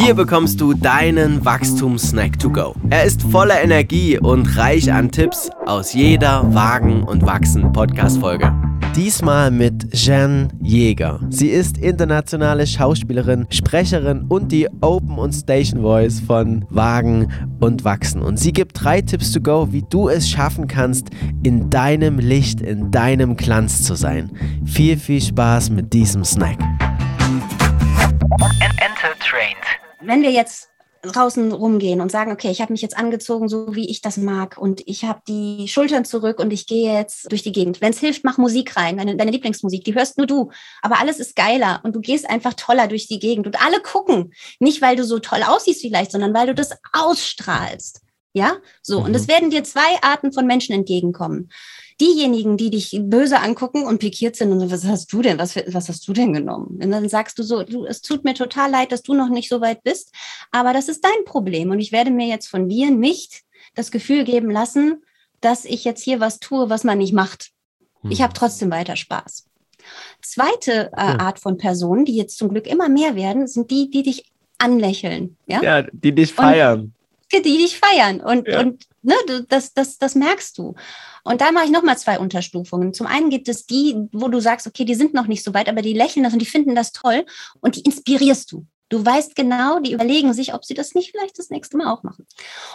Hier bekommst du deinen Wachstumssnack to go. Er ist voller Energie und reich an Tipps aus jeder Wagen und Wachsen Podcast-Folge. Diesmal mit Jeanne Jäger. Sie ist internationale Schauspielerin, Sprecherin und die Open- und Station Voice von Wagen und Wachsen. Und sie gibt drei Tipps to go, wie du es schaffen kannst, in deinem Licht, in deinem Glanz zu sein. Viel, viel Spaß mit diesem Snack. Enter trained. Wenn wir jetzt draußen rumgehen und sagen, okay, ich habe mich jetzt angezogen, so wie ich das mag und ich habe die Schultern zurück und ich gehe jetzt durch die Gegend. Wenn es hilft, mach Musik rein, deine, deine Lieblingsmusik, die hörst nur du. Aber alles ist geiler und du gehst einfach toller durch die Gegend und alle gucken. Nicht, weil du so toll aussiehst vielleicht, sondern weil du das ausstrahlst. Ja, so. Mhm. Und es werden dir zwei Arten von Menschen entgegenkommen diejenigen, die dich böse angucken und pikiert sind und so, was hast du denn, was, was hast du denn genommen? Und dann sagst du so, du, es tut mir total leid, dass du noch nicht so weit bist, aber das ist dein Problem und ich werde mir jetzt von dir nicht das Gefühl geben lassen, dass ich jetzt hier was tue, was man nicht macht. Ich habe trotzdem weiter Spaß. Zweite äh, hm. Art von Personen, die jetzt zum Glück immer mehr werden, sind die, die dich anlächeln. Ja, ja die dich feiern. Und die dich feiern. Und, ja. und ne, das, das, das merkst du. Und da mache ich nochmal zwei Unterstufungen. Zum einen gibt es die, wo du sagst, okay, die sind noch nicht so weit, aber die lächeln das und die finden das toll und die inspirierst du. Du weißt genau, die überlegen sich, ob sie das nicht vielleicht das nächste Mal auch machen.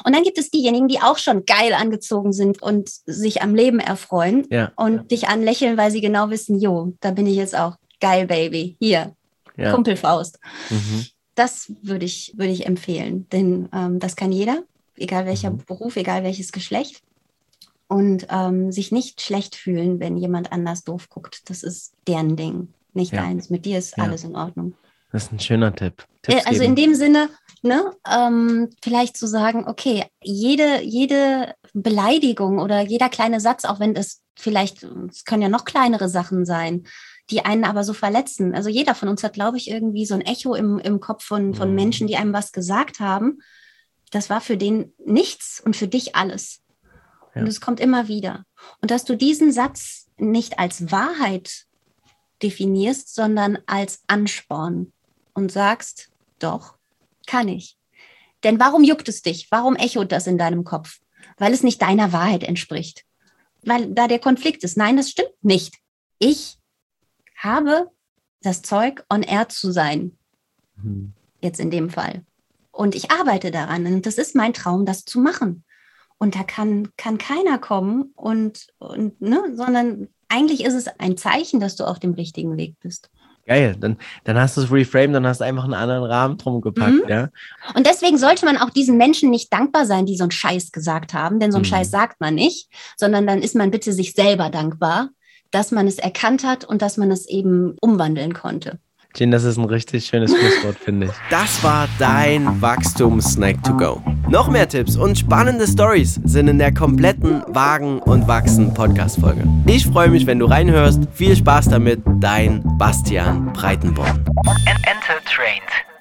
Und dann gibt es diejenigen, die auch schon geil angezogen sind und sich am Leben erfreuen ja. und ja. dich anlächeln, weil sie genau wissen, jo, da bin ich jetzt auch. Geil, Baby. Hier, ja. Kumpelfaust. Mhm. Das würde ich, würde ich empfehlen, denn ähm, das kann jeder, egal welcher mhm. Beruf, egal welches Geschlecht und ähm, sich nicht schlecht fühlen, wenn jemand anders doof guckt. Das ist deren Ding, nicht ja. deins. Mit dir ist ja. alles in Ordnung. Das ist ein schöner Tipp. Tipps äh, also geben. in dem Sinne, ne, ähm, vielleicht zu sagen, okay, jede, jede Beleidigung oder jeder kleine Satz, auch wenn es vielleicht, es können ja noch kleinere Sachen sein, die einen aber so verletzen. Also jeder von uns hat, glaube ich, irgendwie so ein Echo im, im Kopf von, von mhm. Menschen, die einem was gesagt haben. Das war für den nichts und für dich alles. Ja. Und es kommt immer wieder. Und dass du diesen Satz nicht als Wahrheit definierst, sondern als Ansporn und sagst, doch, kann ich. Denn warum juckt es dich? Warum echot das in deinem Kopf? Weil es nicht deiner Wahrheit entspricht. Weil da der Konflikt ist. Nein, das stimmt nicht. Ich habe das Zeug, on air zu sein. Mhm. Jetzt in dem Fall. Und ich arbeite daran. Und das ist mein Traum, das zu machen. Und da kann, kann keiner kommen und, und ne, sondern eigentlich ist es ein Zeichen, dass du auf dem richtigen Weg bist. Geil, dann, dann hast du es reframed, dann hast du einfach einen anderen Rahmen drum gepackt, mhm. ja. Und deswegen sollte man auch diesen Menschen nicht dankbar sein, die so einen Scheiß gesagt haben, denn so einen mhm. Scheiß sagt man nicht, sondern dann ist man bitte sich selber dankbar, dass man es erkannt hat und dass man es eben umwandeln konnte. Jean, das ist ein richtig schönes Schlusswort, finde ich. Das war dein Wachstum-Snack to go. Noch mehr Tipps und spannende Stories sind in der kompletten Wagen und Wachsen Podcast-Folge. Ich freue mich, wenn du reinhörst. Viel Spaß damit, dein Bastian Breitenborn. Enter Trained.